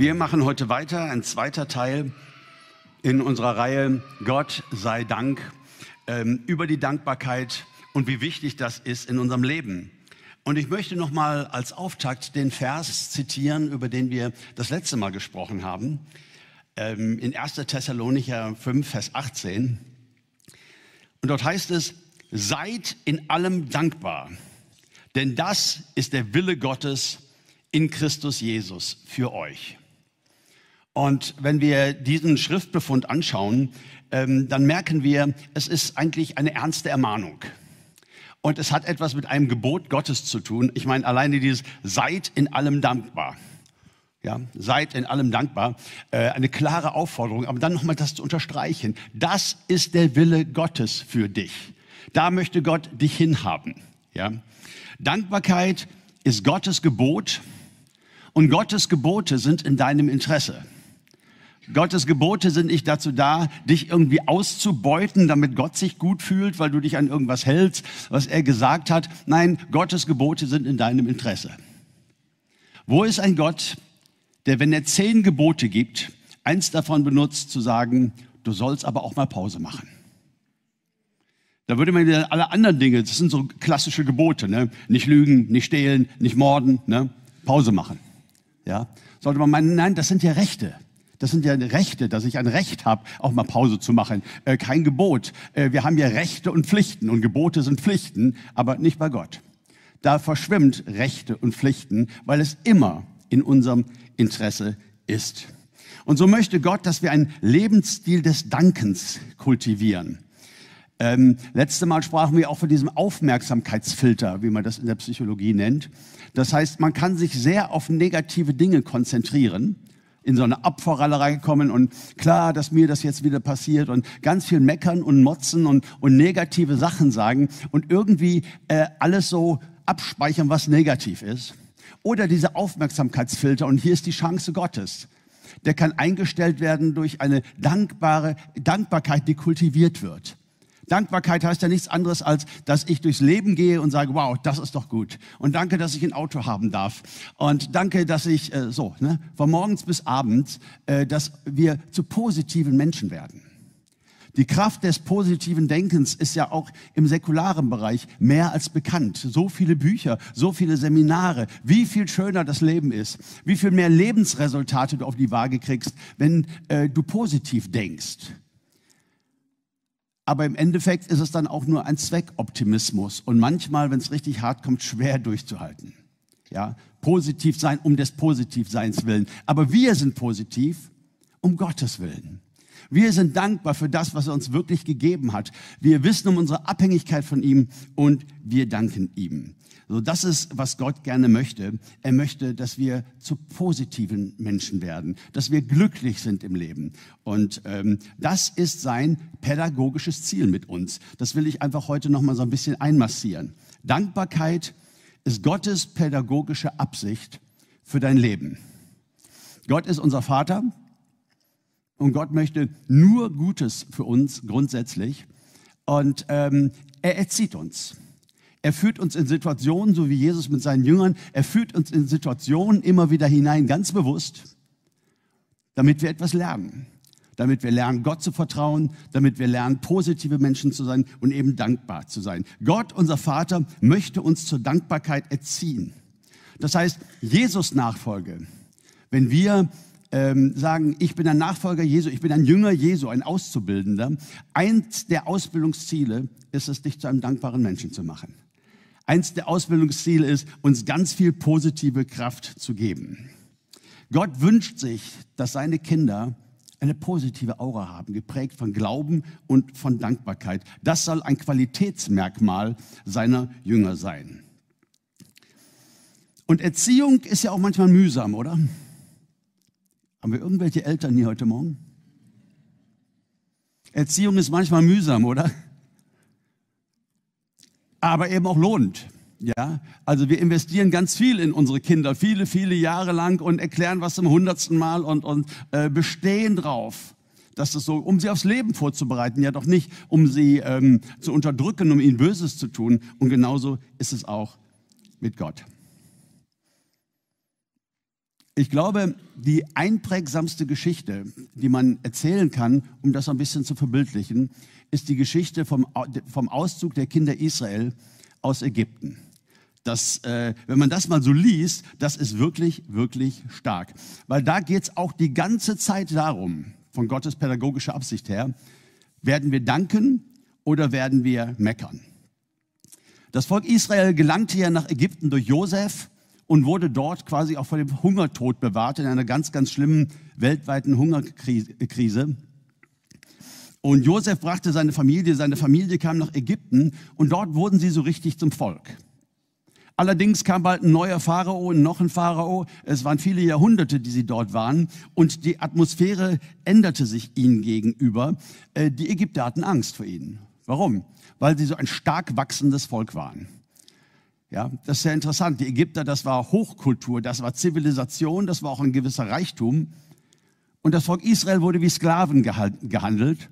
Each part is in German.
Wir machen heute weiter, ein zweiter Teil in unserer Reihe Gott sei Dank ähm, über die Dankbarkeit und wie wichtig das ist in unserem Leben. Und ich möchte noch mal als Auftakt den Vers zitieren, über den wir das letzte Mal gesprochen haben, ähm, in 1. Thessalonicher 5, Vers 18. Und dort heißt es, seid in allem dankbar, denn das ist der Wille Gottes in Christus Jesus für euch. Und wenn wir diesen Schriftbefund anschauen, ähm, dann merken wir, es ist eigentlich eine ernste Ermahnung. Und es hat etwas mit einem Gebot Gottes zu tun. Ich meine, alleine dieses seid in allem dankbar. Ja, seid in allem dankbar. Äh, eine klare Aufforderung, aber dann nochmal das zu unterstreichen. Das ist der Wille Gottes für dich. Da möchte Gott dich hinhaben. Ja, Dankbarkeit ist Gottes Gebot und Gottes Gebote sind in deinem Interesse. Gottes Gebote sind nicht dazu da, dich irgendwie auszubeuten, damit Gott sich gut fühlt, weil du dich an irgendwas hältst, was er gesagt hat. Nein, Gottes Gebote sind in deinem Interesse. Wo ist ein Gott, der, wenn er zehn Gebote gibt, eins davon benutzt, zu sagen, du sollst aber auch mal Pause machen? Da würde man alle anderen Dinge, das sind so klassische Gebote, ne? nicht lügen, nicht stehlen, nicht morden, ne? Pause machen. Ja? Sollte man meinen, nein, das sind ja Rechte. Das sind ja Rechte, dass ich ein Recht habe, auch mal Pause zu machen. Äh, kein Gebot. Äh, wir haben ja Rechte und Pflichten und Gebote sind Pflichten, aber nicht bei Gott. Da verschwimmt Rechte und Pflichten, weil es immer in unserem Interesse ist. Und so möchte Gott, dass wir einen Lebensstil des Dankens kultivieren. Ähm, letzte Mal sprachen wir auch von diesem Aufmerksamkeitsfilter, wie man das in der Psychologie nennt. Das heißt, man kann sich sehr auf negative Dinge konzentrieren in so eine Abvorrallerei gekommen und klar, dass mir das jetzt wieder passiert und ganz viel meckern und motzen und, und negative Sachen sagen und irgendwie äh, alles so abspeichern, was negativ ist. Oder diese Aufmerksamkeitsfilter und hier ist die Chance Gottes. Der kann eingestellt werden durch eine dankbare Dankbarkeit, die kultiviert wird. Dankbarkeit heißt ja nichts anderes, als dass ich durchs Leben gehe und sage, wow, das ist doch gut. Und danke, dass ich ein Auto haben darf. Und danke, dass ich äh, so, ne, von morgens bis abends, äh, dass wir zu positiven Menschen werden. Die Kraft des positiven Denkens ist ja auch im säkularen Bereich mehr als bekannt. So viele Bücher, so viele Seminare, wie viel schöner das Leben ist, wie viel mehr Lebensresultate du auf die Waage kriegst, wenn äh, du positiv denkst aber im Endeffekt ist es dann auch nur ein Zweckoptimismus und manchmal, wenn es richtig hart kommt, schwer durchzuhalten. Ja, positiv sein um des Positivseins willen. Aber wir sind positiv um Gottes Willen. Wir sind dankbar für das, was er uns wirklich gegeben hat. Wir wissen um unsere Abhängigkeit von ihm und wir danken ihm. So, das ist, was Gott gerne möchte. Er möchte, dass wir zu positiven Menschen werden, dass wir glücklich sind im Leben. Und ähm, das ist sein pädagogisches Ziel mit uns. Das will ich einfach heute noch mal so ein bisschen einmassieren. Dankbarkeit ist Gottes pädagogische Absicht für dein Leben. Gott ist unser Vater und Gott möchte nur Gutes für uns grundsätzlich und ähm, er erzieht uns. Er führt uns in Situationen, so wie Jesus mit seinen Jüngern, er führt uns in Situationen immer wieder hinein, ganz bewusst, damit wir etwas lernen. Damit wir lernen, Gott zu vertrauen, damit wir lernen, positive Menschen zu sein und eben dankbar zu sein. Gott, unser Vater, möchte uns zur Dankbarkeit erziehen. Das heißt, Jesus Nachfolge, wenn wir ähm, sagen, ich bin ein Nachfolger Jesu, ich bin ein Jünger Jesu, ein Auszubildender, eins der Ausbildungsziele ist es, dich zu einem dankbaren Menschen zu machen. Eins der Ausbildungsziele ist, uns ganz viel positive Kraft zu geben. Gott wünscht sich, dass seine Kinder eine positive Aura haben, geprägt von Glauben und von Dankbarkeit. Das soll ein Qualitätsmerkmal seiner Jünger sein. Und Erziehung ist ja auch manchmal mühsam, oder? Haben wir irgendwelche Eltern hier heute Morgen? Erziehung ist manchmal mühsam, oder? Aber eben auch lohnt. Ja, also wir investieren ganz viel in unsere Kinder, viele, viele Jahre lang und erklären was zum hundertsten Mal und, und äh, bestehen drauf, dass das so, um sie aufs Leben vorzubereiten, ja doch nicht, um sie ähm, zu unterdrücken, um ihnen Böses zu tun. Und genauso ist es auch mit Gott. Ich glaube, die einprägsamste Geschichte, die man erzählen kann, um das ein bisschen zu verbildlichen, ist die Geschichte vom, vom Auszug der Kinder Israel aus Ägypten. Das, äh, wenn man das mal so liest, das ist wirklich, wirklich stark. Weil da geht es auch die ganze Zeit darum, von Gottes pädagogischer Absicht her, werden wir danken oder werden wir meckern? Das Volk Israel gelangte ja nach Ägypten durch Josef und wurde dort quasi auch vor dem Hungertod bewahrt in einer ganz, ganz schlimmen weltweiten Hungerkrise. Und Josef brachte seine Familie, seine Familie kam nach Ägypten und dort wurden sie so richtig zum Volk. Allerdings kam bald ein neuer Pharao und noch ein Pharao. Es waren viele Jahrhunderte, die sie dort waren. Und die Atmosphäre änderte sich ihnen gegenüber. Äh, die Ägypter hatten Angst vor ihnen. Warum? Weil sie so ein stark wachsendes Volk waren. Ja, das ist sehr interessant. Die Ägypter, das war Hochkultur, das war Zivilisation, das war auch ein gewisser Reichtum. Und das Volk Israel wurde wie Sklaven gehandelt.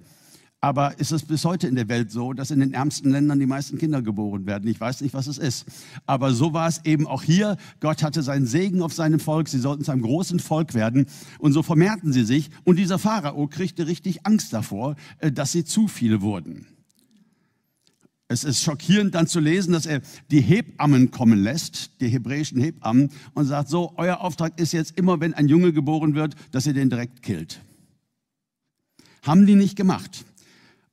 Aber ist es bis heute in der Welt so, dass in den ärmsten Ländern die meisten Kinder geboren werden? Ich weiß nicht, was es ist. Aber so war es eben auch hier. Gott hatte seinen Segen auf seinem Volk. Sie sollten zu einem großen Volk werden. Und so vermehrten sie sich. Und dieser Pharao kriegte richtig Angst davor, äh, dass sie zu viele wurden. Es ist schockierend dann zu lesen, dass er die Hebammen kommen lässt, die hebräischen Hebammen, und sagt, so, euer Auftrag ist jetzt immer, wenn ein Junge geboren wird, dass ihr den direkt killt. Haben die nicht gemacht.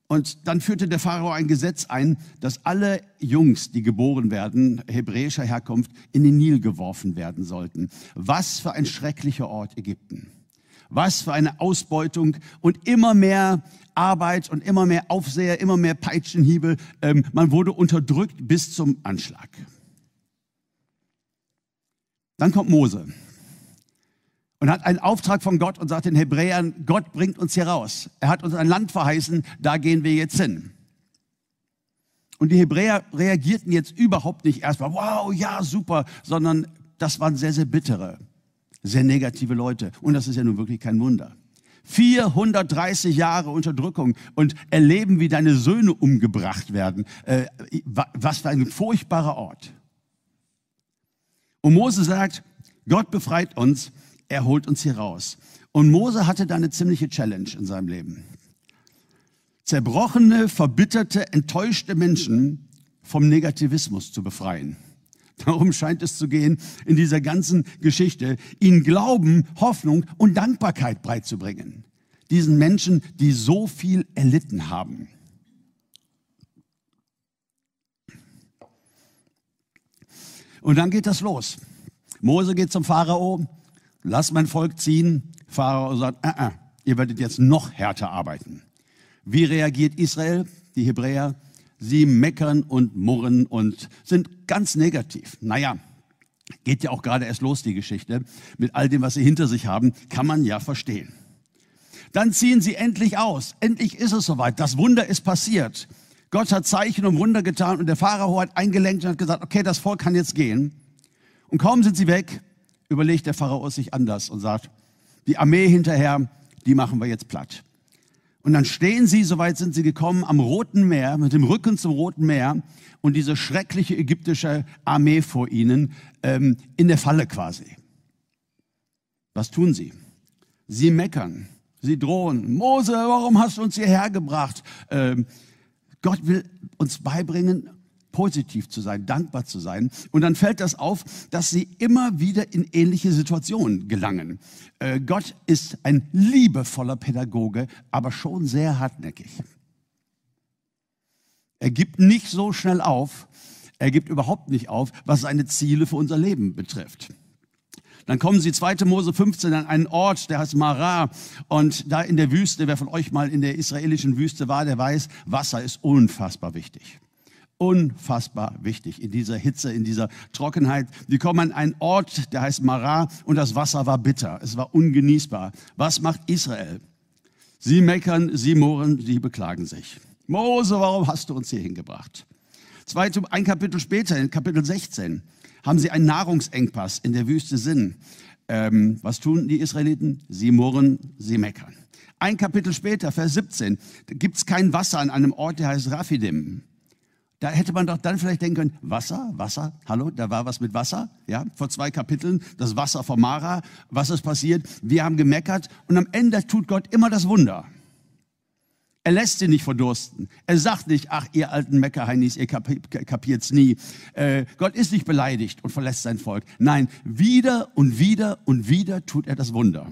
Und dann führte der Pharao ein Gesetz ein, dass alle Jungs, die geboren werden, hebräischer Herkunft, in den Nil geworfen werden sollten. Was für ein schrecklicher Ort Ägypten. Was für eine Ausbeutung und immer mehr Arbeit und immer mehr Aufseher, immer mehr Peitschenhiebe. Ähm, man wurde unterdrückt bis zum Anschlag. Dann kommt Mose und hat einen Auftrag von Gott und sagt den Hebräern, Gott bringt uns hier raus. Er hat uns ein Land verheißen, da gehen wir jetzt hin. Und die Hebräer reagierten jetzt überhaupt nicht erstmal, wow, ja, super, sondern das waren sehr, sehr bittere, sehr negative Leute. Und das ist ja nun wirklich kein Wunder. 430 Jahre Unterdrückung und erleben, wie deine Söhne umgebracht werden. Äh, was für ein furchtbarer Ort. Und Mose sagt, Gott befreit uns er holt uns hier raus. Und Mose hatte da eine ziemliche Challenge in seinem Leben. Zerbrochene, verbitterte, enttäuschte Menschen vom Negativismus zu befreien. Darum scheint es zu gehen in dieser ganzen Geschichte, ihnen Glauben, Hoffnung und Dankbarkeit beizubringen. Diesen Menschen, die so viel erlitten haben. Und dann geht das los. Mose geht zum Pharao lass mein Volk ziehen. Pharao sagt, äh, äh, ihr werdet jetzt noch härter arbeiten. Wie reagiert Israel, die Hebräer? Sie meckern und murren und sind ganz negativ. Naja, geht ja auch gerade erst los, die Geschichte. Mit all dem, was sie hinter sich haben, kann man ja verstehen. Dann ziehen sie endlich aus. Endlich ist es soweit. Das Wunder ist passiert. Gott hat Zeichen und Wunder getan und der Pharao hat eingelenkt und hat gesagt, okay, das Volk kann jetzt gehen. Und kaum sind sie weg, überlegt der Pharao sich anders und sagt, die Armee hinterher, die machen wir jetzt platt. Und dann stehen sie, soweit sind sie gekommen, am Roten Meer, mit dem Rücken zum Roten Meer und diese schreckliche ägyptische Armee vor ihnen ähm, in der Falle quasi. Was tun sie? Sie meckern, sie drohen. Mose, warum hast du uns hierher gebracht? Ähm, Gott will uns beibringen, positiv zu sein, dankbar zu sein. Und dann fällt das auf, dass sie immer wieder in ähnliche Situationen gelangen. Äh, Gott ist ein liebevoller Pädagoge, aber schon sehr hartnäckig. Er gibt nicht so schnell auf, er gibt überhaupt nicht auf, was seine Ziele für unser Leben betrifft. Dann kommen sie 2. Mose 15 an einen Ort, der heißt Marah. Und da in der Wüste, wer von euch mal in der israelischen Wüste war, der weiß, Wasser ist unfassbar wichtig unfassbar wichtig in dieser Hitze, in dieser Trockenheit. Die kommen an einen Ort, der heißt Marah und das Wasser war bitter. Es war ungenießbar. Was macht Israel? Sie meckern, sie murren, sie beklagen sich. Mose, warum hast du uns hier hingebracht? Zweite, ein Kapitel später, in Kapitel 16, haben sie einen Nahrungsengpass in der Wüste Sinn. Ähm, was tun die Israeliten? Sie murren, sie meckern. Ein Kapitel später, Vers 17, gibt es kein Wasser an einem Ort, der heißt Raphidim. Da hätte man doch dann vielleicht denken können, Wasser, Wasser, hallo, da war was mit Wasser, ja, vor zwei Kapiteln, das Wasser von Mara, was ist passiert? Wir haben gemeckert und am Ende tut Gott immer das Wunder. Er lässt sie nicht verdursten. Er sagt nicht, ach, ihr alten Meckerheinis, ihr kapiert's nie. Äh, Gott ist nicht beleidigt und verlässt sein Volk. Nein, wieder und wieder und wieder tut er das Wunder.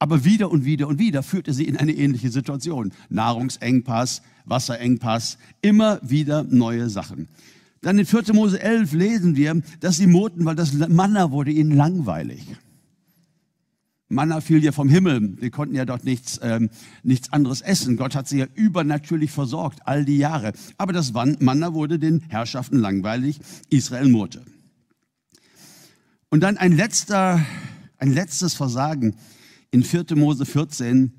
Aber wieder und wieder und wieder führt er sie in eine ähnliche Situation. Nahrungsengpass, Wasserengpass, immer wieder neue Sachen. Dann in 4. Mose 11 lesen wir, dass sie murrten, weil das Manna wurde ihnen langweilig. Manna fiel ja vom Himmel. Wir konnten ja dort nichts, ähm, nichts anderes essen. Gott hat sie ja übernatürlich versorgt, all die Jahre. Aber das Manna wurde den Herrschaften langweilig. Israel murrte. Und dann ein letzter, ein letztes Versagen. In 4. Mose 14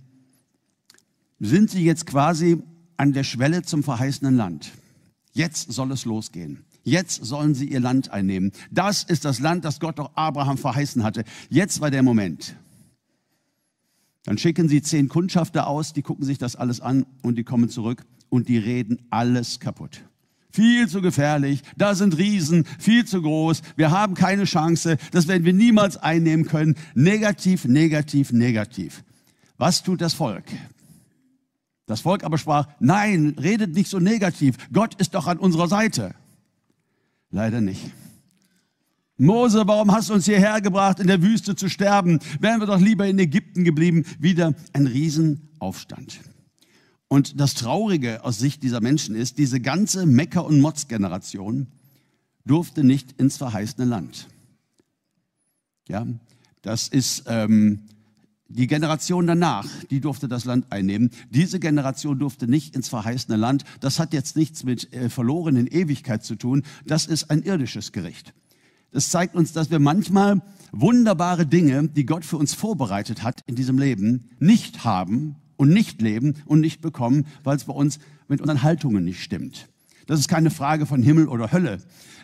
sind sie jetzt quasi an der Schwelle zum verheißenen Land. Jetzt soll es losgehen. Jetzt sollen sie ihr Land einnehmen. Das ist das Land, das Gott doch Abraham verheißen hatte. Jetzt war der Moment. Dann schicken sie zehn Kundschafter aus, die gucken sich das alles an und die kommen zurück und die reden alles kaputt. Viel zu gefährlich, da sind Riesen, viel zu groß, wir haben keine Chance, das werden wir niemals einnehmen können. Negativ, negativ, negativ. Was tut das Volk? Das Volk aber sprach, nein, redet nicht so negativ, Gott ist doch an unserer Seite. Leider nicht. Mose, warum hast du uns hierher gebracht, in der Wüste zu sterben? Wären wir doch lieber in Ägypten geblieben. Wieder ein Riesenaufstand. Und das Traurige aus Sicht dieser Menschen ist, diese ganze Mecker- und Motz-Generation durfte nicht ins verheißene Land. Ja, das ist ähm, die Generation danach, die durfte das Land einnehmen. Diese Generation durfte nicht ins verheißene Land. Das hat jetzt nichts mit äh, verlorenen Ewigkeit zu tun. Das ist ein irdisches Gericht. Das zeigt uns, dass wir manchmal wunderbare Dinge, die Gott für uns vorbereitet hat in diesem Leben, nicht haben und nicht leben und nicht bekommen, weil es bei uns mit unseren Haltungen nicht stimmt. Das ist keine Frage von Himmel oder Hölle,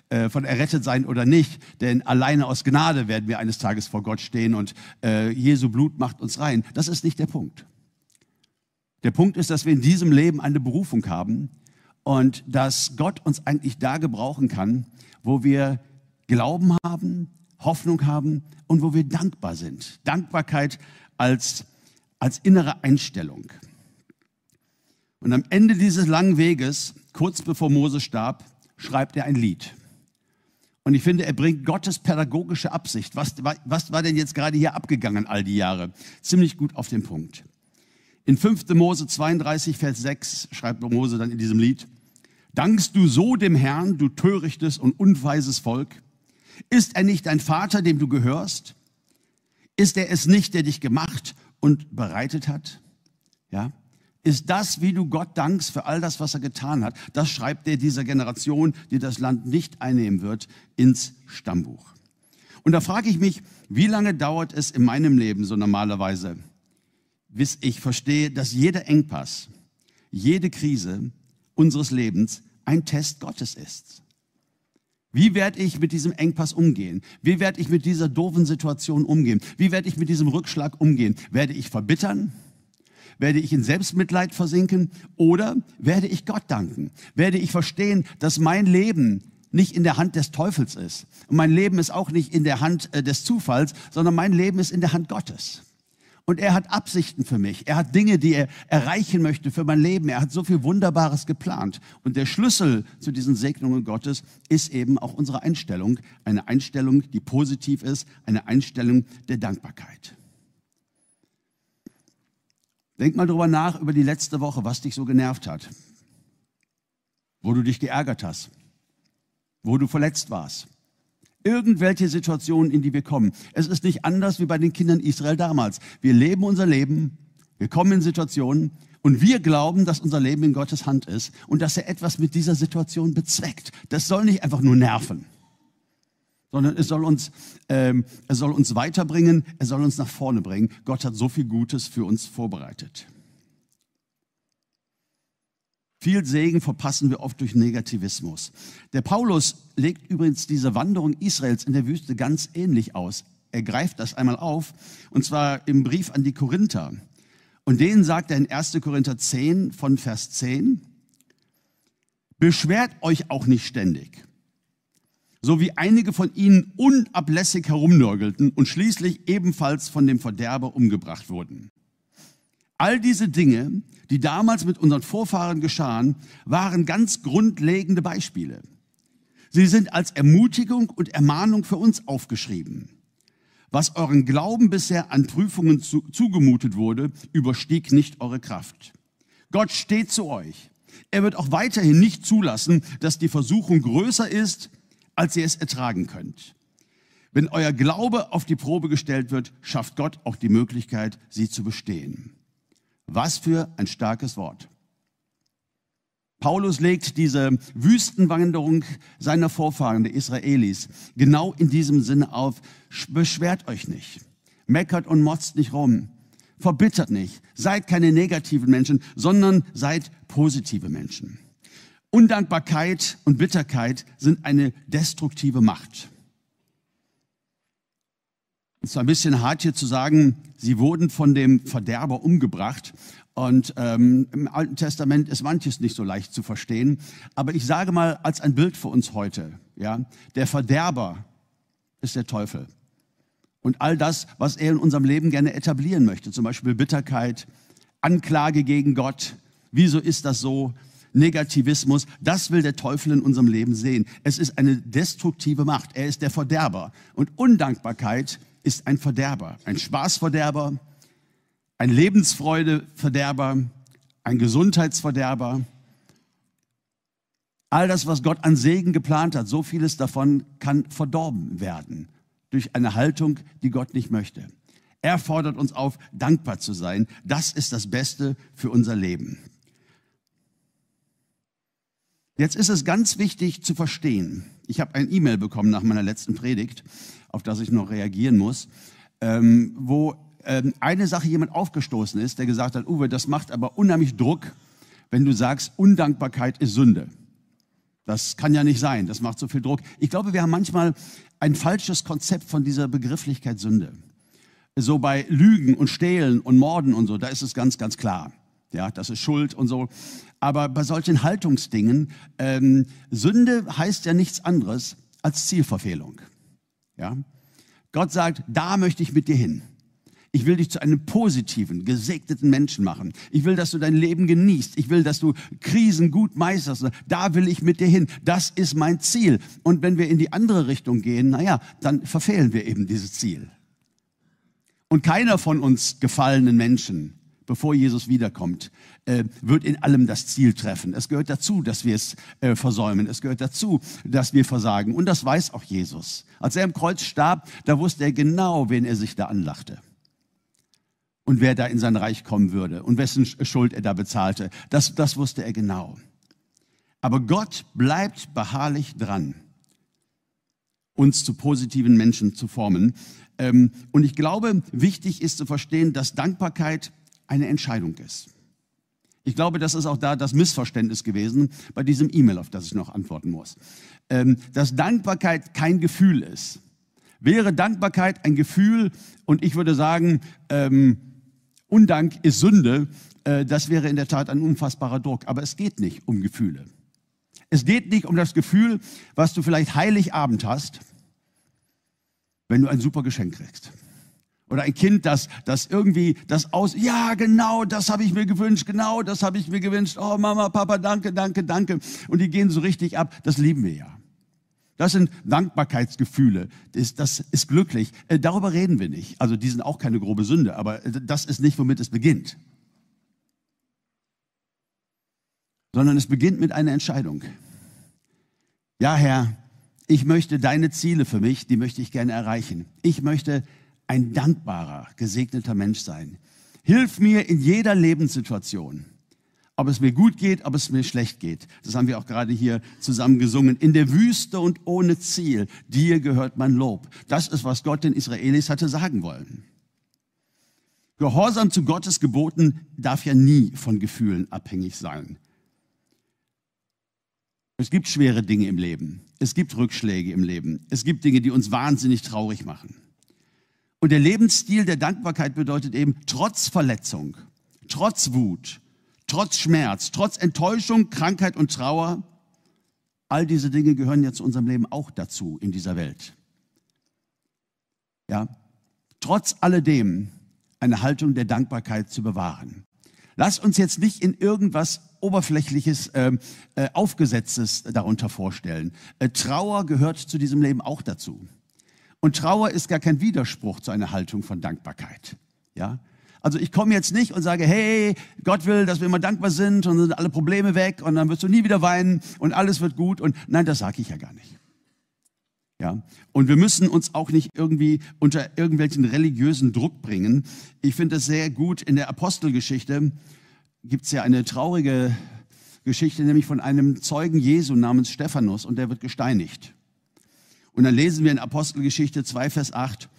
äh, von errettet sein oder nicht, denn alleine aus Gnade werden wir eines Tages vor Gott stehen und äh, Jesu Blut macht uns rein. Das ist nicht der Punkt. Der Punkt ist, dass wir in diesem Leben eine Berufung haben und dass Gott uns eigentlich da gebrauchen kann, wo wir Glauben haben, Hoffnung haben und wo wir dankbar sind. Dankbarkeit als, als innere Einstellung. Und am Ende dieses langen Weges, kurz bevor Mose starb, schreibt er ein Lied. Und ich finde, er bringt Gottes pädagogische Absicht. Was, was war denn jetzt gerade hier abgegangen all die Jahre? Ziemlich gut auf den Punkt. In 5. Mose 32, Vers 6 schreibt Mose dann in diesem Lied, Dankst du so dem Herrn, du törichtes und unweises Volk? Ist er nicht dein Vater, dem du gehörst? Ist er es nicht, der dich gemacht und bereitet hat? Ja? Ist das, wie du Gott dankst für all das, was er getan hat? Das schreibt er dieser Generation, die das Land nicht einnehmen wird, ins Stammbuch. Und da frage ich mich, wie lange dauert es in meinem Leben so normalerweise, bis ich verstehe, dass jeder Engpass, jede Krise unseres Lebens ein Test Gottes ist. Wie werde ich mit diesem Engpass umgehen? Wie werde ich mit dieser doofen Situation umgehen? Wie werde ich mit diesem Rückschlag umgehen? Werde ich verbittern? Werde ich in Selbstmitleid versinken? Oder werde ich Gott danken? Werde ich verstehen, dass mein Leben nicht in der Hand des Teufels ist? Und mein Leben ist auch nicht in der Hand äh, des Zufalls, sondern mein Leben ist in der Hand Gottes. Und er hat Absichten für mich. Er hat Dinge, die er erreichen möchte für mein Leben. Er hat so viel Wunderbares geplant. Und der Schlüssel zu diesen Segnungen Gottes ist eben auch unsere Einstellung. Eine Einstellung, die positiv ist. Eine Einstellung der Dankbarkeit. Denk mal drüber nach über die letzte Woche, was dich so genervt hat. Wo du dich geärgert hast. Wo du verletzt warst irgendwelche Situationen, in die wir kommen. Es ist nicht anders wie bei den Kindern Israel damals. Wir leben unser Leben, wir kommen in Situationen und wir glauben, dass unser Leben in Gottes Hand ist und dass er etwas mit dieser Situation bezweckt. Das soll nicht einfach nur nerven, sondern es soll uns, ähm, es soll uns weiterbringen, er soll uns nach vorne bringen. Gott hat so viel Gutes für uns vorbereitet. Viel Segen verpassen wir oft durch Negativismus. Der Paulus legt übrigens diese Wanderung Israels in der Wüste ganz ähnlich aus. Er greift das einmal auf, und zwar im Brief an die Korinther. Und denen sagt er in 1. Korinther 10 von Vers 10, Beschwert euch auch nicht ständig. So wie einige von ihnen unablässig herumnörgelten und schließlich ebenfalls von dem Verderber umgebracht wurden. All diese Dinge, die damals mit unseren Vorfahren geschahen, waren ganz grundlegende Beispiele. Sie sind als Ermutigung und Ermahnung für uns aufgeschrieben. Was euren Glauben bisher an Prüfungen zu, zugemutet wurde, überstieg nicht eure Kraft. Gott steht zu euch. Er wird auch weiterhin nicht zulassen, dass die Versuchung größer ist, als ihr es ertragen könnt. Wenn euer Glaube auf die Probe gestellt wird, schafft Gott auch die Möglichkeit, sie zu bestehen. Was für ein starkes Wort. Paulus legt diese Wüstenwanderung seiner Vorfahren, der Israelis, genau in diesem Sinne auf. Beschwert euch nicht, meckert und motzt nicht rum, verbittert nicht, seid keine negativen Menschen, sondern seid positive Menschen. Undankbarkeit und Bitterkeit sind eine destruktive Macht. Es ist ein bisschen hart hier zu sagen, sie wurden von dem Verderber umgebracht. Und ähm, im Alten Testament ist manches nicht so leicht zu verstehen. Aber ich sage mal als ein Bild für uns heute, ja, der Verderber ist der Teufel. Und all das, was er in unserem Leben gerne etablieren möchte, zum Beispiel Bitterkeit, Anklage gegen Gott, wieso ist das so, Negativismus, das will der Teufel in unserem Leben sehen. Es ist eine destruktive Macht. Er ist der Verderber. Und Undankbarkeit ist ein Verderber, ein Spaßverderber, ein Lebensfreudeverderber, ein Gesundheitsverderber. All das, was Gott an Segen geplant hat, so vieles davon kann verdorben werden durch eine Haltung, die Gott nicht möchte. Er fordert uns auf, dankbar zu sein. Das ist das Beste für unser Leben. Jetzt ist es ganz wichtig zu verstehen. Ich habe ein E-Mail bekommen nach meiner letzten Predigt, auf das ich noch reagieren muss, ähm, wo ähm, eine Sache jemand aufgestoßen ist, der gesagt hat, Uwe, das macht aber unheimlich Druck, wenn du sagst, Undankbarkeit ist Sünde. Das kann ja nicht sein, das macht so viel Druck. Ich glaube, wir haben manchmal ein falsches Konzept von dieser Begrifflichkeit Sünde. So bei Lügen und Stehlen und Morden und so, da ist es ganz, ganz klar. Ja, das ist Schuld und so. Aber bei solchen Haltungsdingen, ähm, Sünde heißt ja nichts anderes als Zielverfehlung. Ja? Gott sagt, da möchte ich mit dir hin. Ich will dich zu einem positiven, gesegneten Menschen machen. Ich will, dass du dein Leben genießt. Ich will, dass du Krisen gut meisterst. Da will ich mit dir hin. Das ist mein Ziel. Und wenn wir in die andere Richtung gehen, naja, dann verfehlen wir eben dieses Ziel. Und keiner von uns gefallenen Menschen, bevor Jesus wiederkommt, äh, wird in allem das Ziel treffen. Es gehört dazu, dass wir es äh, versäumen. Es gehört dazu, dass wir versagen. Und das weiß auch Jesus. Als er im Kreuz starb, da wusste er genau, wen er sich da anlachte und wer da in sein Reich kommen würde und wessen Schuld er da bezahlte. Das, das wusste er genau. Aber Gott bleibt beharrlich dran, uns zu positiven Menschen zu formen. Ähm, und ich glaube, wichtig ist zu verstehen, dass Dankbarkeit eine Entscheidung ist. Ich glaube, das ist auch da das Missverständnis gewesen bei diesem E-Mail, auf das ich noch antworten muss. Ähm, dass Dankbarkeit kein Gefühl ist. Wäre Dankbarkeit ein Gefühl und ich würde sagen, ähm, Undank ist Sünde, äh, das wäre in der Tat ein unfassbarer Druck. Aber es geht nicht um Gefühle. Es geht nicht um das Gefühl, was du vielleicht Heiligabend hast, wenn du ein super Geschenk kriegst. Oder ein Kind, das, das irgendwie das aus, ja, genau, das habe ich mir gewünscht, genau, das habe ich mir gewünscht. Oh, Mama, Papa, danke, danke, danke. Und die gehen so richtig ab. Das lieben wir ja. Das sind Dankbarkeitsgefühle. Das, das ist glücklich. Äh, darüber reden wir nicht. Also die sind auch keine grobe Sünde, aber äh, das ist nicht, womit es beginnt. Sondern es beginnt mit einer Entscheidung. Ja, Herr, ich möchte deine Ziele für mich, die möchte ich gerne erreichen. Ich möchte ein dankbarer, gesegneter Mensch sein. Hilf mir in jeder Lebenssituation ob es mir gut geht, ob es mir schlecht geht. Das haben wir auch gerade hier zusammen gesungen. In der Wüste und ohne Ziel, dir gehört mein Lob. Das ist, was Gott den Israelis hatte sagen wollen. Gehorsam zu Gottes Geboten darf ja nie von Gefühlen abhängig sein. Es gibt schwere Dinge im Leben. Es gibt Rückschläge im Leben. Es gibt Dinge, die uns wahnsinnig traurig machen. Und der Lebensstil der Dankbarkeit bedeutet eben, trotz Verletzung, trotz Wut, trotz Schmerz, trotz Enttäuschung, Krankheit und Trauer, All diese Dinge gehören ja zu unserem Leben auch dazu in dieser Welt. Ja, trotz alledem eine Haltung der Dankbarkeit zu bewahren. Lass uns jetzt nicht in irgendwas oberflächliches, äh, äh, aufgesetztes darunter vorstellen. Äh, Trauer gehört zu diesem Leben auch dazu. Und Trauer ist gar kein Widerspruch zu einer Haltung von Dankbarkeit. Ja, also ich komme jetzt nicht und sage, hey, Gott will, dass wir immer dankbar sind und sind alle Probleme weg und dann wirst du nie wieder weinen und alles wird gut. Und nein, das sage ich ja gar nicht. Ja, und wir müssen uns auch nicht irgendwie unter irgendwelchen religiösen Druck bringen. Ich finde es sehr gut in der Apostelgeschichte gibt es ja eine traurige Geschichte, nämlich von einem Zeugen Jesu namens Stephanus und der wird gesteinigt. Und dann lesen wir in Apostelgeschichte 2, Vers 8,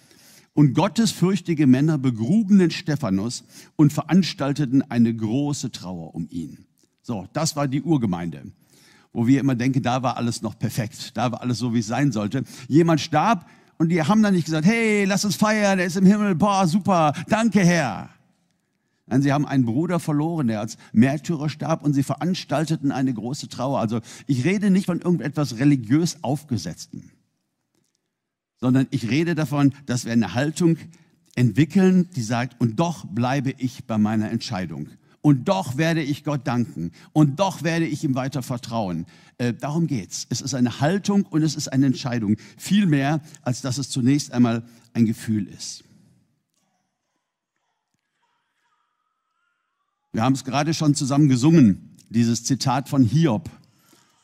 und gottesfürchtige Männer begruben den Stephanus und veranstalteten eine große Trauer um ihn. So, das war die Urgemeinde, wo wir immer denken, da war alles noch perfekt, da war alles so, wie es sein sollte. Jemand starb und die haben dann nicht gesagt, hey, lass uns feiern, er ist im Himmel, boah, super, danke Herr. Nein, sie haben einen Bruder verloren, der als Märtyrer starb und sie veranstalteten eine große Trauer. Also ich rede nicht von irgendetwas religiös aufgesetzten sondern ich rede davon, dass wir eine Haltung entwickeln, die sagt, und doch bleibe ich bei meiner Entscheidung. Und doch werde ich Gott danken. Und doch werde ich ihm weiter vertrauen. Äh, darum geht's. Es ist eine Haltung und es ist eine Entscheidung. Viel mehr, als dass es zunächst einmal ein Gefühl ist. Wir haben es gerade schon zusammen gesungen, dieses Zitat von Hiob.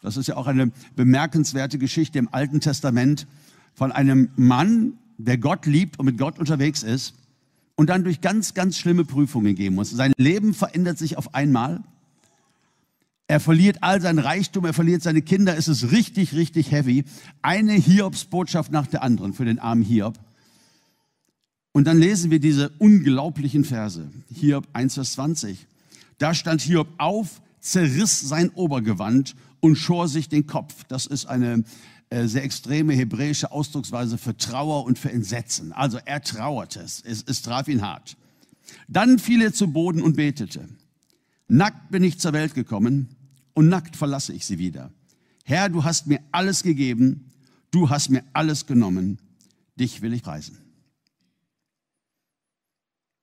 Das ist ja auch eine bemerkenswerte Geschichte im Alten Testament von einem Mann, der Gott liebt und mit Gott unterwegs ist und dann durch ganz, ganz schlimme Prüfungen gehen muss. Sein Leben verändert sich auf einmal. Er verliert all sein Reichtum, er verliert seine Kinder. Es ist richtig, richtig heavy. Eine Hiobsbotschaft nach der anderen für den armen Hiob. Und dann lesen wir diese unglaublichen Verse. Hiob 1, Vers 20. Da stand Hiob auf, zerriss sein Obergewand und schor sich den Kopf. Das ist eine sehr extreme hebräische Ausdrucksweise für Trauer und für Entsetzen. Also er trauerte, es, es traf ihn hart. Dann fiel er zu Boden und betete. Nackt bin ich zur Welt gekommen und nackt verlasse ich sie wieder. Herr, du hast mir alles gegeben, du hast mir alles genommen, dich will ich preisen.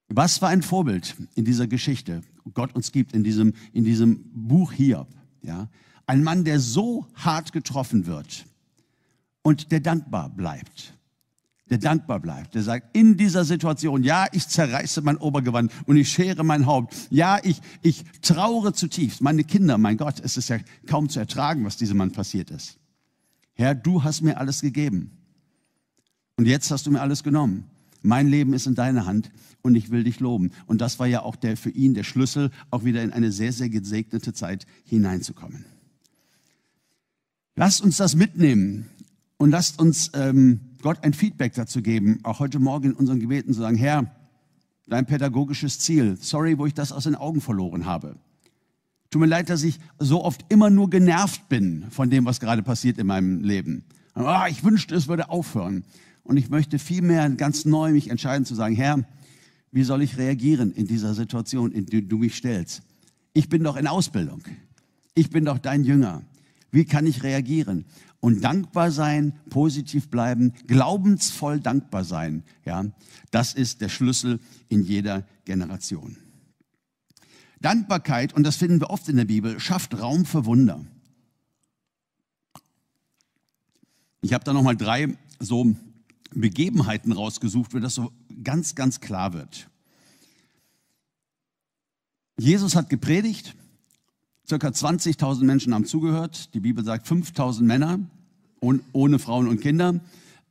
Was für ein Vorbild in dieser Geschichte Gott uns gibt, in diesem, in diesem Buch Hiob. Ja? Ein Mann, der so hart getroffen wird, und der dankbar bleibt. Der dankbar bleibt. Der sagt, in dieser Situation, ja, ich zerreiße mein Obergewand und ich schere mein Haupt. Ja, ich, ich trauere zutiefst. Meine Kinder, mein Gott, es ist ja kaum zu ertragen, was diesem Mann passiert ist. Herr, du hast mir alles gegeben. Und jetzt hast du mir alles genommen. Mein Leben ist in deiner Hand und ich will dich loben. Und das war ja auch der, für ihn der Schlüssel, auch wieder in eine sehr, sehr gesegnete Zeit hineinzukommen. Lasst uns das mitnehmen und lasst uns ähm, Gott ein Feedback dazu geben, auch heute Morgen in unseren Gebeten zu sagen, Herr, dein pädagogisches Ziel, sorry, wo ich das aus den Augen verloren habe. Tut mir leid, dass ich so oft immer nur genervt bin von dem, was gerade passiert in meinem Leben. Oh, ich wünschte, es würde aufhören. Und ich möchte vielmehr ganz neu mich entscheiden zu sagen, Herr, wie soll ich reagieren in dieser Situation, in die du mich stellst? Ich bin doch in Ausbildung. Ich bin doch dein Jünger. Wie kann ich reagieren? und dankbar sein, positiv bleiben, glaubensvoll dankbar sein. Ja, das ist der Schlüssel in jeder Generation. Dankbarkeit, und das finden wir oft in der Bibel, schafft Raum für Wunder. Ich habe da nochmal drei so Begebenheiten rausgesucht, wo das so ganz, ganz klar wird. Jesus hat gepredigt Circa 20.000 Menschen haben zugehört. Die Bibel sagt 5.000 Männer ohne Frauen und Kinder.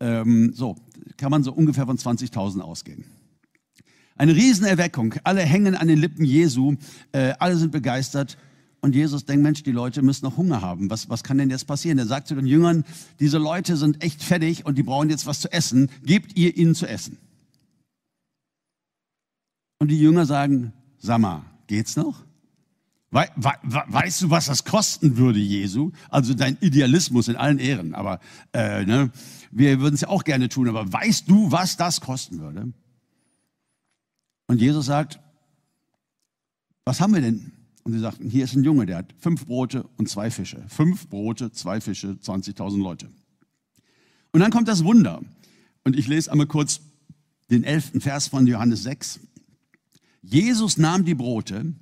Ähm, so kann man so ungefähr von 20.000 ausgehen. Eine Riesenerweckung. Alle hängen an den Lippen Jesu. Äh, alle sind begeistert. Und Jesus denkt, Mensch, die Leute müssen noch Hunger haben. Was, was kann denn jetzt passieren? Er sagt zu den Jüngern, diese Leute sind echt fertig und die brauchen jetzt was zu essen. Gebt ihr ihnen zu essen. Und die Jünger sagen, Sag geht's noch? We we weißt du, was das kosten würde, Jesu? Also dein Idealismus in allen Ehren, aber äh, ne, wir würden es ja auch gerne tun, aber weißt du, was das kosten würde? Und Jesus sagt, was haben wir denn? Und sie sagten, hier ist ein Junge, der hat fünf Brote und zwei Fische. Fünf Brote, zwei Fische, 20.000 Leute. Und dann kommt das Wunder. Und ich lese einmal kurz den elften Vers von Johannes 6. Jesus nahm die Brote,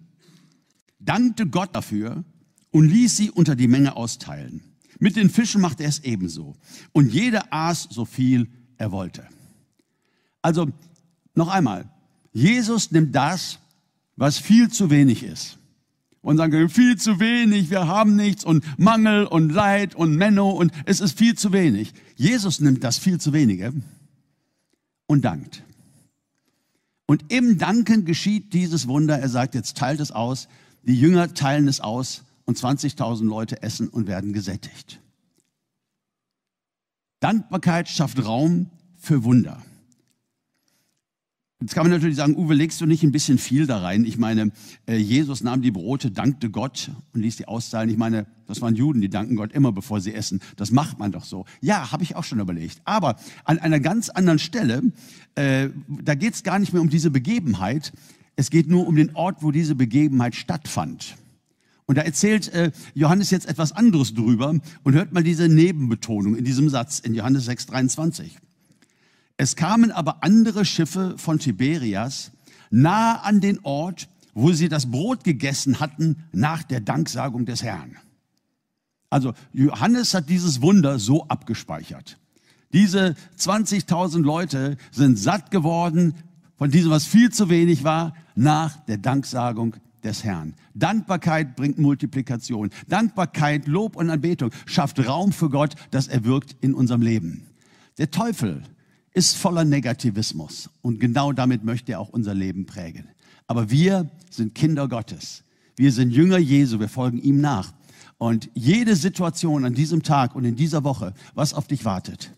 dankte Gott dafür und ließ sie unter die Menge austeilen. Mit den Fischen machte er es ebenso. Und jeder aß so viel er wollte. Also noch einmal, Jesus nimmt das, was viel zu wenig ist. Und sagen, viel zu wenig, wir haben nichts und Mangel und Leid und Menno und es ist viel zu wenig. Jesus nimmt das viel zu wenige und dankt. Und im Danken geschieht dieses Wunder. Er sagt, jetzt teilt es aus. Die Jünger teilen es aus und 20.000 Leute essen und werden gesättigt. Dankbarkeit schafft Raum für Wunder. Jetzt kann man natürlich sagen, Uwe, legst du nicht ein bisschen viel da rein? Ich meine, äh, Jesus nahm die Brote, dankte Gott und ließ die auszahlen. Ich meine, das waren Juden, die danken Gott immer, bevor sie essen. Das macht man doch so. Ja, habe ich auch schon überlegt. Aber an einer ganz anderen Stelle, äh, da geht es gar nicht mehr um diese Begebenheit. Es geht nur um den Ort, wo diese Begebenheit stattfand. Und da erzählt äh, Johannes jetzt etwas anderes drüber und hört mal diese Nebenbetonung in diesem Satz in Johannes 6, 23. Es kamen aber andere Schiffe von Tiberias nahe an den Ort, wo sie das Brot gegessen hatten nach der Danksagung des Herrn. Also Johannes hat dieses Wunder so abgespeichert. Diese 20.000 Leute sind satt geworden von diesem, was viel zu wenig war, nach der Danksagung des Herrn. Dankbarkeit bringt Multiplikation. Dankbarkeit, Lob und Anbetung schafft Raum für Gott, dass er wirkt in unserem Leben. Der Teufel ist voller Negativismus und genau damit möchte er auch unser Leben prägen. Aber wir sind Kinder Gottes. Wir sind Jünger Jesu, wir folgen ihm nach. Und jede Situation an diesem Tag und in dieser Woche, was auf dich wartet,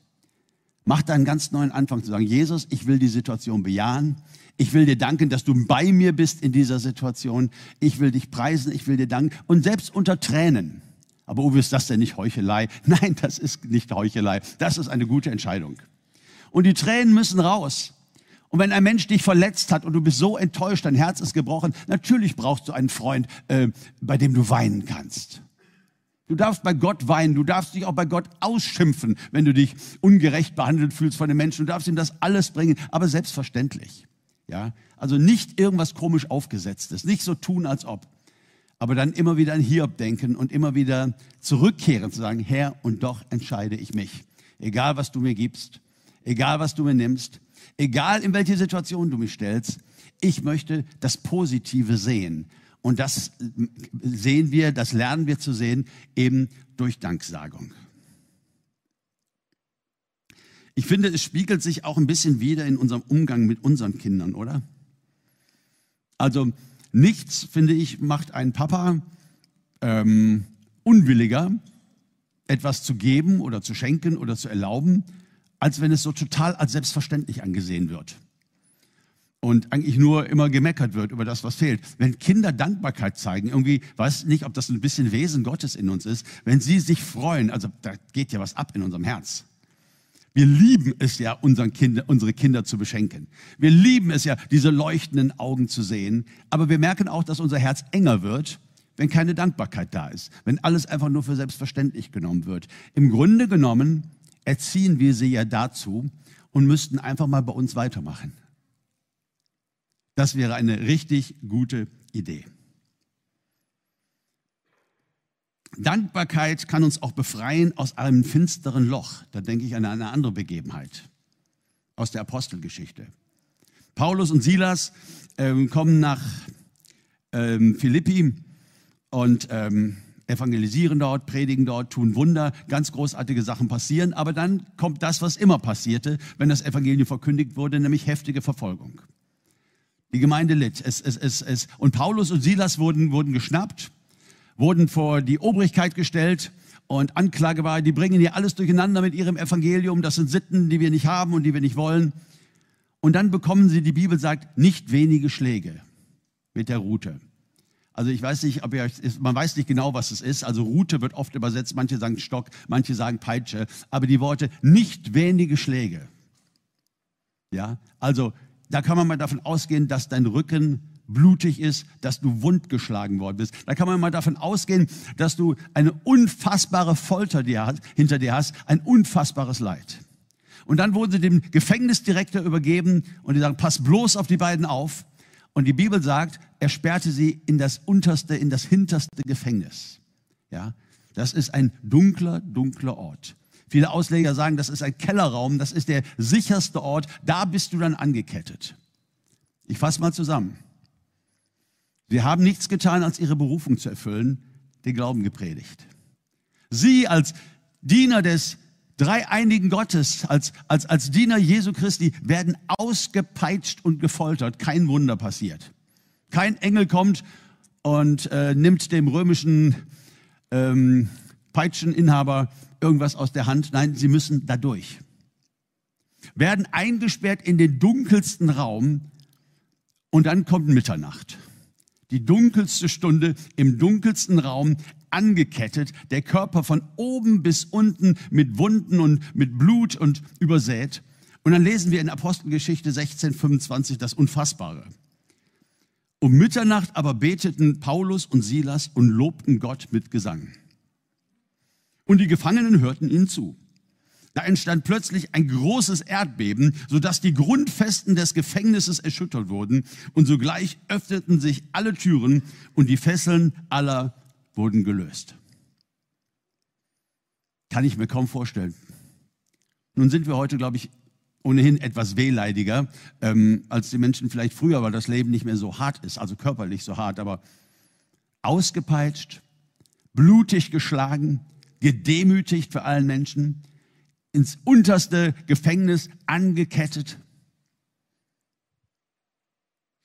macht einen ganz neuen Anfang zu sagen, Jesus, ich will die Situation bejahen. Ich will dir danken, dass du bei mir bist in dieser Situation. Ich will dich preisen, ich will dir danken. Und selbst unter Tränen. Aber Uwe, ist das denn nicht Heuchelei? Nein, das ist nicht Heuchelei. Das ist eine gute Entscheidung und die Tränen müssen raus. Und wenn ein Mensch dich verletzt hat und du bist so enttäuscht, dein Herz ist gebrochen, natürlich brauchst du einen Freund, äh, bei dem du weinen kannst. Du darfst bei Gott weinen, du darfst dich auch bei Gott ausschimpfen, wenn du dich ungerecht behandelt fühlst von den Menschen. Du darfst ihm das alles bringen, aber selbstverständlich. Ja, also nicht irgendwas komisch aufgesetztes, nicht so tun, als ob. Aber dann immer wieder an Hiob denken und immer wieder zurückkehren, zu sagen, Herr, und doch entscheide ich mich. Egal, was du mir gibst, egal was du mir nimmst, egal in welche Situation du mich stellst, ich möchte das Positive sehen. Und das sehen wir, das lernen wir zu sehen, eben durch Danksagung. Ich finde, es spiegelt sich auch ein bisschen wieder in unserem Umgang mit unseren Kindern, oder? Also nichts, finde ich, macht einen Papa ähm, unwilliger, etwas zu geben oder zu schenken oder zu erlauben, als wenn es so total als selbstverständlich angesehen wird. Und eigentlich nur immer gemeckert wird über das, was fehlt. Wenn Kinder Dankbarkeit zeigen, irgendwie, weiß nicht, ob das ein bisschen Wesen Gottes in uns ist, wenn sie sich freuen, also da geht ja was ab in unserem Herz. Wir lieben es ja, unseren Kinder, unsere Kinder zu beschenken. Wir lieben es ja, diese leuchtenden Augen zu sehen. Aber wir merken auch, dass unser Herz enger wird, wenn keine Dankbarkeit da ist. Wenn alles einfach nur für selbstverständlich genommen wird. Im Grunde genommen erziehen wir sie ja dazu und müssten einfach mal bei uns weitermachen. Das wäre eine richtig gute Idee. Dankbarkeit kann uns auch befreien aus einem finsteren Loch. Da denke ich an eine andere Begebenheit aus der Apostelgeschichte. Paulus und Silas ähm, kommen nach ähm, Philippi und ähm, evangelisieren dort, predigen dort, tun Wunder, ganz großartige Sachen passieren. Aber dann kommt das, was immer passierte, wenn das Evangelium verkündigt wurde, nämlich heftige Verfolgung. Die Gemeinde litt. Es, es, es, es. Und Paulus und Silas wurden, wurden geschnappt, wurden vor die Obrigkeit gestellt und Anklage war, die bringen hier alles durcheinander mit ihrem Evangelium. Das sind Sitten, die wir nicht haben und die wir nicht wollen. Und dann bekommen sie, die Bibel sagt, nicht wenige Schläge mit der Rute. Also ich weiß nicht, ob ihr, man weiß nicht genau, was es ist. Also Rute wird oft übersetzt, manche sagen Stock, manche sagen Peitsche, aber die Worte nicht wenige Schläge. Ja, also da kann man mal davon ausgehen, dass dein Rücken blutig ist, dass du wundgeschlagen worden bist. Da kann man mal davon ausgehen, dass du eine unfassbare Folter hinter dir hast, ein unfassbares Leid. Und dann wurden sie dem Gefängnisdirektor übergeben und die sagen, pass bloß auf die beiden auf. Und die Bibel sagt, er sperrte sie in das unterste, in das hinterste Gefängnis. Ja, das ist ein dunkler, dunkler Ort. Viele Ausleger sagen, das ist ein Kellerraum, das ist der sicherste Ort, da bist du dann angekettet. Ich fasse mal zusammen. Sie haben nichts getan, als ihre Berufung zu erfüllen, den Glauben gepredigt. Sie als Diener des dreieinigen Gottes, als, als, als Diener Jesu Christi, werden ausgepeitscht und gefoltert. Kein Wunder passiert. Kein Engel kommt und äh, nimmt dem römischen ähm, Peitscheninhaber irgendwas aus der Hand. Nein, sie müssen da durch. Werden eingesperrt in den dunkelsten Raum und dann kommt Mitternacht die dunkelste Stunde im dunkelsten Raum angekettet, der Körper von oben bis unten mit Wunden und mit Blut und übersät. Und dann lesen wir in Apostelgeschichte 16, 25 das Unfassbare. Um Mitternacht aber beteten Paulus und Silas und lobten Gott mit Gesang. Und die Gefangenen hörten ihnen zu. Da entstand plötzlich ein großes Erdbeben, sodass die Grundfesten des Gefängnisses erschüttert wurden und sogleich öffneten sich alle Türen und die Fesseln aller wurden gelöst. Kann ich mir kaum vorstellen. Nun sind wir heute, glaube ich, ohnehin etwas wehleidiger ähm, als die Menschen vielleicht früher, weil das Leben nicht mehr so hart ist, also körperlich so hart, aber ausgepeitscht, blutig geschlagen, gedemütigt für allen Menschen, ins unterste Gefängnis angekettet.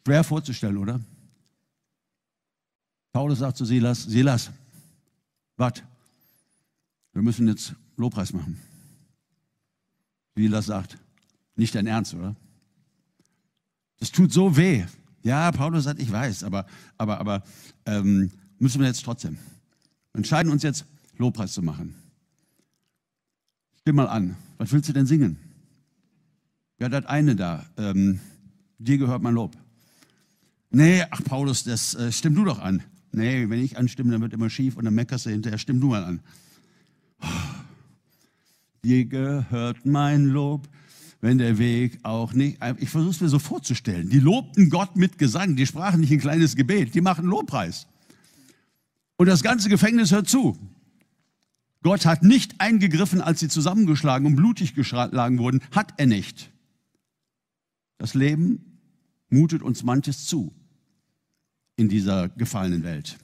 Schwer vorzustellen, oder? Paulus sagt zu Silas, Silas, was? Wir müssen jetzt Lobpreis machen. Silas sagt, nicht dein Ernst, oder? Das tut so weh. Ja, Paulus sagt, ich weiß, aber, aber, aber ähm, müssen wir jetzt trotzdem. Entscheiden uns jetzt, Lobpreis zu machen. Stimm mal an. Was willst du denn singen? Ja, das eine da. Ähm, dir gehört mein Lob. Nee, ach Paulus, das äh, stimm du doch an. Nee, wenn ich anstimme, dann wird immer schief und dann meckerst du hinterher. Stimm du mal an. Dir gehört mein Lob, wenn der Weg auch nicht. Ich versuche es mir so vorzustellen. Die lobten Gott mit Gesang. Die sprachen nicht ein kleines Gebet. Die machen Lobpreis. Und das ganze Gefängnis hört zu. Gott hat nicht eingegriffen, als sie zusammengeschlagen und blutig geschlagen wurden. Hat er nicht. Das Leben mutet uns manches zu in dieser gefallenen Welt.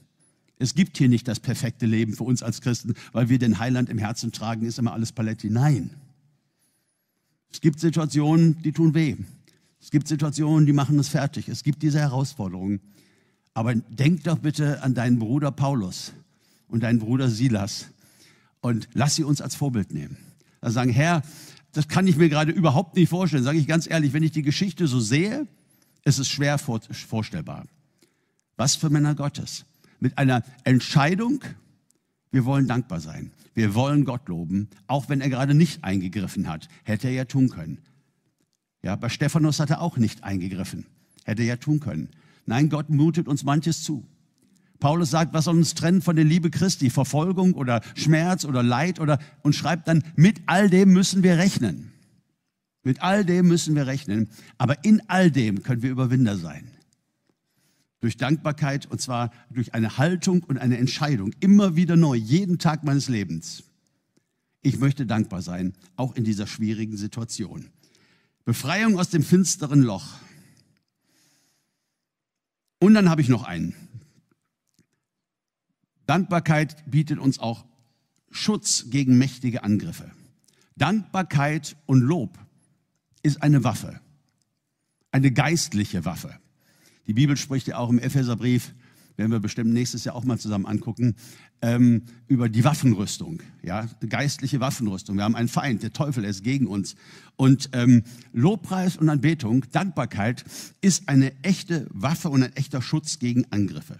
Es gibt hier nicht das perfekte Leben für uns als Christen, weil wir den Heiland im Herzen tragen, ist immer alles Paletti. Nein. Es gibt Situationen, die tun weh. Es gibt Situationen, die machen uns fertig. Es gibt diese Herausforderungen. Aber denk doch bitte an deinen Bruder Paulus und deinen Bruder Silas, und lass sie uns als Vorbild nehmen. Also sagen, Herr, das kann ich mir gerade überhaupt nicht vorstellen. Sage ich ganz ehrlich, wenn ich die Geschichte so sehe, ist es schwer vorstellbar. Was für Männer Gottes. Mit einer Entscheidung, wir wollen dankbar sein. Wir wollen Gott loben, auch wenn er gerade nicht eingegriffen hat. Hätte er ja tun können. Ja, bei Stephanus hat er auch nicht eingegriffen. Hätte er ja tun können. Nein, Gott mutet uns manches zu. Paulus sagt, was soll uns trennen von der Liebe Christi? Verfolgung oder Schmerz oder Leid oder, und schreibt dann, mit all dem müssen wir rechnen. Mit all dem müssen wir rechnen. Aber in all dem können wir Überwinder sein. Durch Dankbarkeit und zwar durch eine Haltung und eine Entscheidung. Immer wieder neu, jeden Tag meines Lebens. Ich möchte dankbar sein, auch in dieser schwierigen Situation. Befreiung aus dem finsteren Loch. Und dann habe ich noch einen. Dankbarkeit bietet uns auch Schutz gegen mächtige Angriffe. Dankbarkeit und Lob ist eine Waffe, eine geistliche Waffe. Die Bibel spricht ja auch im Epheserbrief, werden wir bestimmt nächstes Jahr auch mal zusammen angucken, ähm, über die Waffenrüstung, ja, geistliche Waffenrüstung. Wir haben einen Feind, der Teufel ist gegen uns. Und ähm, Lobpreis und Anbetung, Dankbarkeit ist eine echte Waffe und ein echter Schutz gegen Angriffe.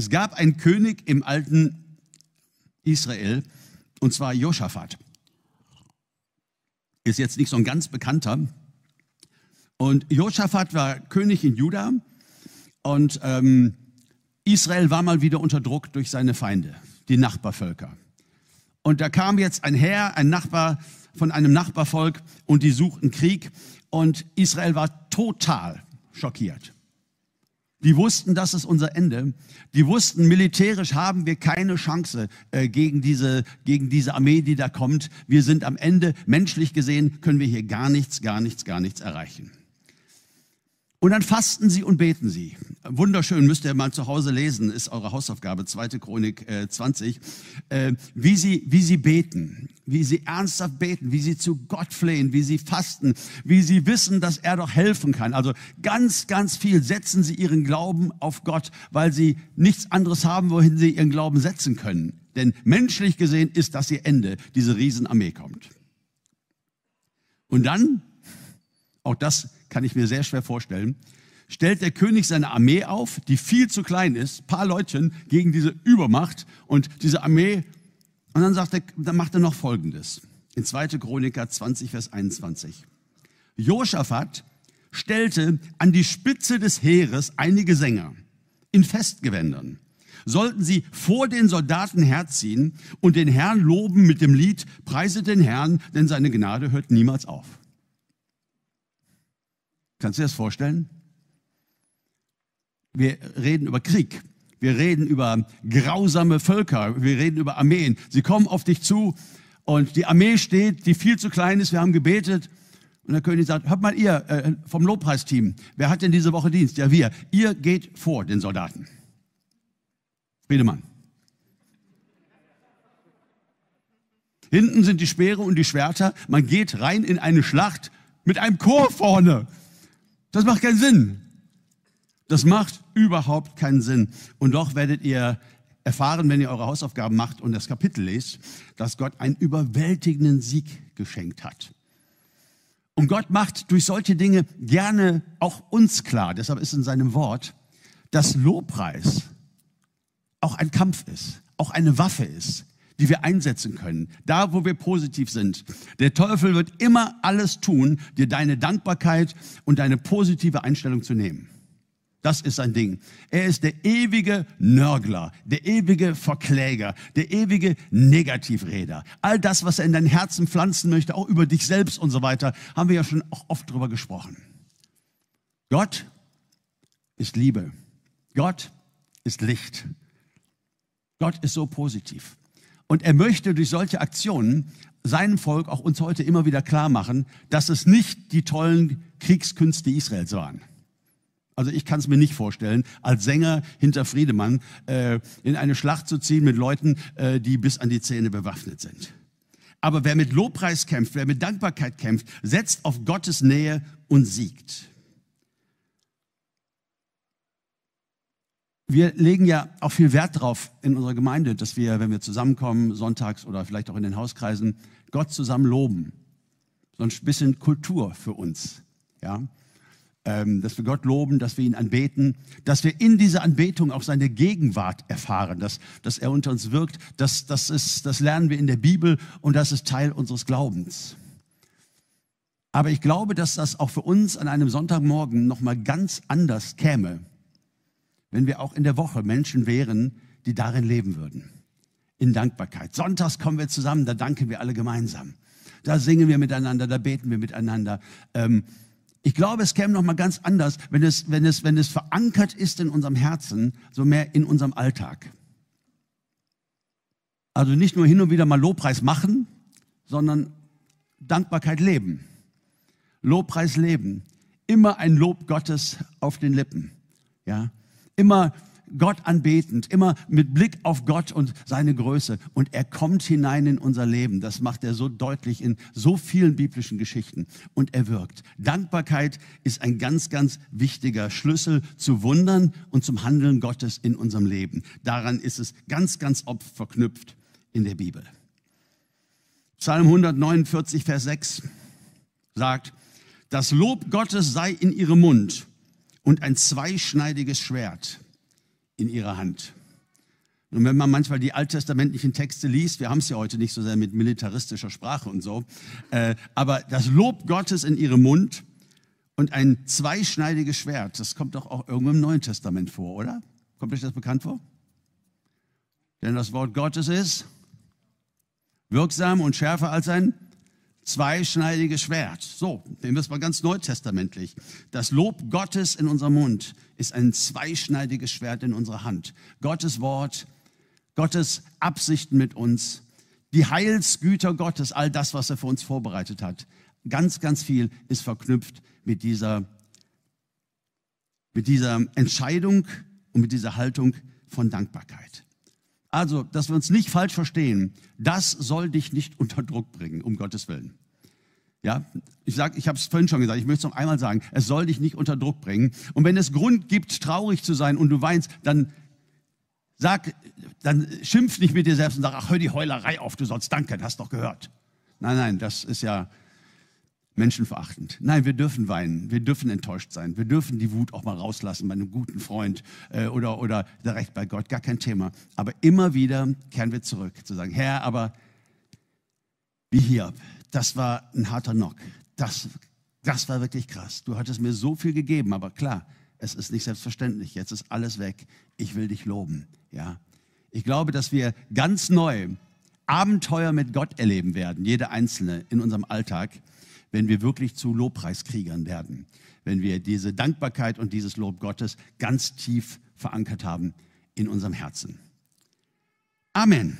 Es gab einen König im alten Israel, und zwar Josaphat. Ist jetzt nicht so ein ganz bekannter. Und Josaphat war König in Juda Und ähm, Israel war mal wieder unter Druck durch seine Feinde, die Nachbarvölker. Und da kam jetzt ein Herr, ein Nachbar von einem Nachbarvolk und die suchten Krieg und Israel war total schockiert. Die wussten, das ist unser Ende. Die wussten, militärisch haben wir keine Chance äh, gegen, diese, gegen diese Armee, die da kommt. Wir sind am Ende, menschlich gesehen, können wir hier gar nichts, gar nichts, gar nichts erreichen. Und dann fasten sie und beten sie. Wunderschön, müsst ihr mal zu Hause lesen, ist eure Hausaufgabe, zweite Chronik äh, 20, äh, wie, sie, wie sie beten, wie sie ernsthaft beten, wie sie zu Gott flehen, wie sie fasten, wie sie wissen, dass er doch helfen kann. Also ganz, ganz viel setzen sie ihren Glauben auf Gott, weil sie nichts anderes haben, wohin sie ihren Glauben setzen können. Denn menschlich gesehen ist das ihr Ende, diese Riesenarmee kommt. Und dann, auch das kann ich mir sehr schwer vorstellen, stellt der König seine Armee auf, die viel zu klein ist, paar Leutchen gegen diese Übermacht und diese Armee. Und dann sagt er, dann macht er noch Folgendes. In 2. Chroniker 20, Vers 21. Josaphat stellte an die Spitze des Heeres einige Sänger in Festgewändern. Sollten sie vor den Soldaten herziehen und den Herrn loben mit dem Lied, preiset den Herrn, denn seine Gnade hört niemals auf. Kannst du dir das vorstellen? Wir reden über Krieg. Wir reden über grausame Völker. Wir reden über Armeen. Sie kommen auf dich zu und die Armee steht, die viel zu klein ist. Wir haben gebetet. Und der König sagt, hört mal ihr äh, vom Lobpreisteam, wer hat denn diese Woche Dienst? Ja, wir. Ihr geht vor den Soldaten. Friedemann. Hinten sind die Speere und die Schwerter. Man geht rein in eine Schlacht mit einem Chor vorne. Das macht keinen Sinn. Das macht überhaupt keinen Sinn. Und doch werdet ihr erfahren, wenn ihr eure Hausaufgaben macht und das Kapitel lest, dass Gott einen überwältigenden Sieg geschenkt hat. Und Gott macht durch solche Dinge gerne auch uns klar, deshalb ist in seinem Wort, dass Lobpreis auch ein Kampf ist, auch eine Waffe ist, die wir einsetzen können, da wo wir positiv sind. Der Teufel wird immer alles tun, dir deine Dankbarkeit und deine positive Einstellung zu nehmen. Das ist sein Ding. Er ist der ewige Nörgler, der ewige Verkläger, der ewige Negativräder. All das, was er in dein Herzen pflanzen möchte, auch über dich selbst und so weiter, haben wir ja schon auch oft drüber gesprochen. Gott ist Liebe. Gott ist Licht. Gott ist so positiv. Und er möchte durch solche Aktionen seinem Volk, auch uns heute immer wieder klar machen, dass es nicht die tollen Kriegskünste Israels waren. Also ich kann es mir nicht vorstellen, als Sänger hinter Friedemann äh, in eine Schlacht zu ziehen mit Leuten, äh, die bis an die Zähne bewaffnet sind. Aber wer mit Lobpreis kämpft, wer mit Dankbarkeit kämpft, setzt auf Gottes Nähe und siegt. Wir legen ja auch viel Wert drauf in unserer Gemeinde, dass wir, wenn wir zusammenkommen, sonntags oder vielleicht auch in den Hauskreisen, Gott zusammen loben. So ein bisschen Kultur für uns. Ja? Ähm, dass wir Gott loben, dass wir ihn anbeten, dass wir in dieser Anbetung auch seine Gegenwart erfahren, dass, dass er unter uns wirkt. Das, das, ist, das lernen wir in der Bibel und das ist Teil unseres Glaubens. Aber ich glaube, dass das auch für uns an einem Sonntagmorgen nochmal ganz anders käme, wenn wir auch in der Woche Menschen wären, die darin leben würden. In Dankbarkeit. Sonntags kommen wir zusammen, da danken wir alle gemeinsam. Da singen wir miteinander, da beten wir miteinander. Ähm, ich glaube, es käme noch mal ganz anders, wenn es, wenn es, wenn es verankert ist in unserem Herzen, so mehr in unserem Alltag. Also nicht nur hin und wieder mal Lobpreis machen, sondern Dankbarkeit leben. Lobpreis leben. Immer ein Lob Gottes auf den Lippen. Ja immer Gott anbetend, immer mit Blick auf Gott und seine Größe. Und er kommt hinein in unser Leben. Das macht er so deutlich in so vielen biblischen Geschichten. Und er wirkt. Dankbarkeit ist ein ganz, ganz wichtiger Schlüssel zu Wundern und zum Handeln Gottes in unserem Leben. Daran ist es ganz, ganz oft verknüpft in der Bibel. Psalm 149, Vers 6 sagt, das Lob Gottes sei in ihrem Mund und ein zweischneidiges Schwert in ihrer Hand. Und wenn man manchmal die alttestamentlichen Texte liest, wir haben es ja heute nicht so sehr mit militaristischer Sprache und so, äh, aber das Lob Gottes in ihrem Mund und ein zweischneidiges Schwert. Das kommt doch auch irgendwo im Neuen Testament vor, oder? Kommt euch das bekannt vor? Denn das Wort Gottes ist wirksam und schärfer als ein zweischneidiges Schwert. So, nehmen wir es mal ganz neutestamentlich. Das Lob Gottes in unserem Mund ist ein zweischneidiges Schwert in unserer Hand. Gottes Wort, Gottes Absichten mit uns, die Heilsgüter Gottes, all das, was er für uns vorbereitet hat. Ganz, ganz viel ist verknüpft mit dieser, mit dieser Entscheidung und mit dieser Haltung von Dankbarkeit. Also, dass wir uns nicht falsch verstehen, das soll dich nicht unter Druck bringen, um Gottes Willen. Ja, ich ich habe es vorhin schon gesagt, ich möchte es noch einmal sagen, es soll dich nicht unter Druck bringen. Und wenn es Grund gibt, traurig zu sein und du weinst, dann sag, dann schimpf nicht mit dir selbst und sag, ach, hör die Heulerei auf, du sollst danken, hast doch gehört. Nein, nein, das ist ja menschenverachtend. Nein, wir dürfen weinen, wir dürfen enttäuscht sein, wir dürfen die Wut auch mal rauslassen bei einem guten Freund äh, oder, oder direkt bei Gott, gar kein Thema. Aber immer wieder kehren wir zurück, zu sagen, Herr, aber wie hier, das war ein harter Knock. Das, das war wirklich krass. Du hattest mir so viel gegeben, aber klar, es ist nicht selbstverständlich. Jetzt ist alles weg. Ich will dich loben. Ja. Ich glaube, dass wir ganz neu Abenteuer mit Gott erleben werden, jeder Einzelne in unserem Alltag, wenn wir wirklich zu Lobpreiskriegern werden, wenn wir diese Dankbarkeit und dieses Lob Gottes ganz tief verankert haben in unserem Herzen. Amen.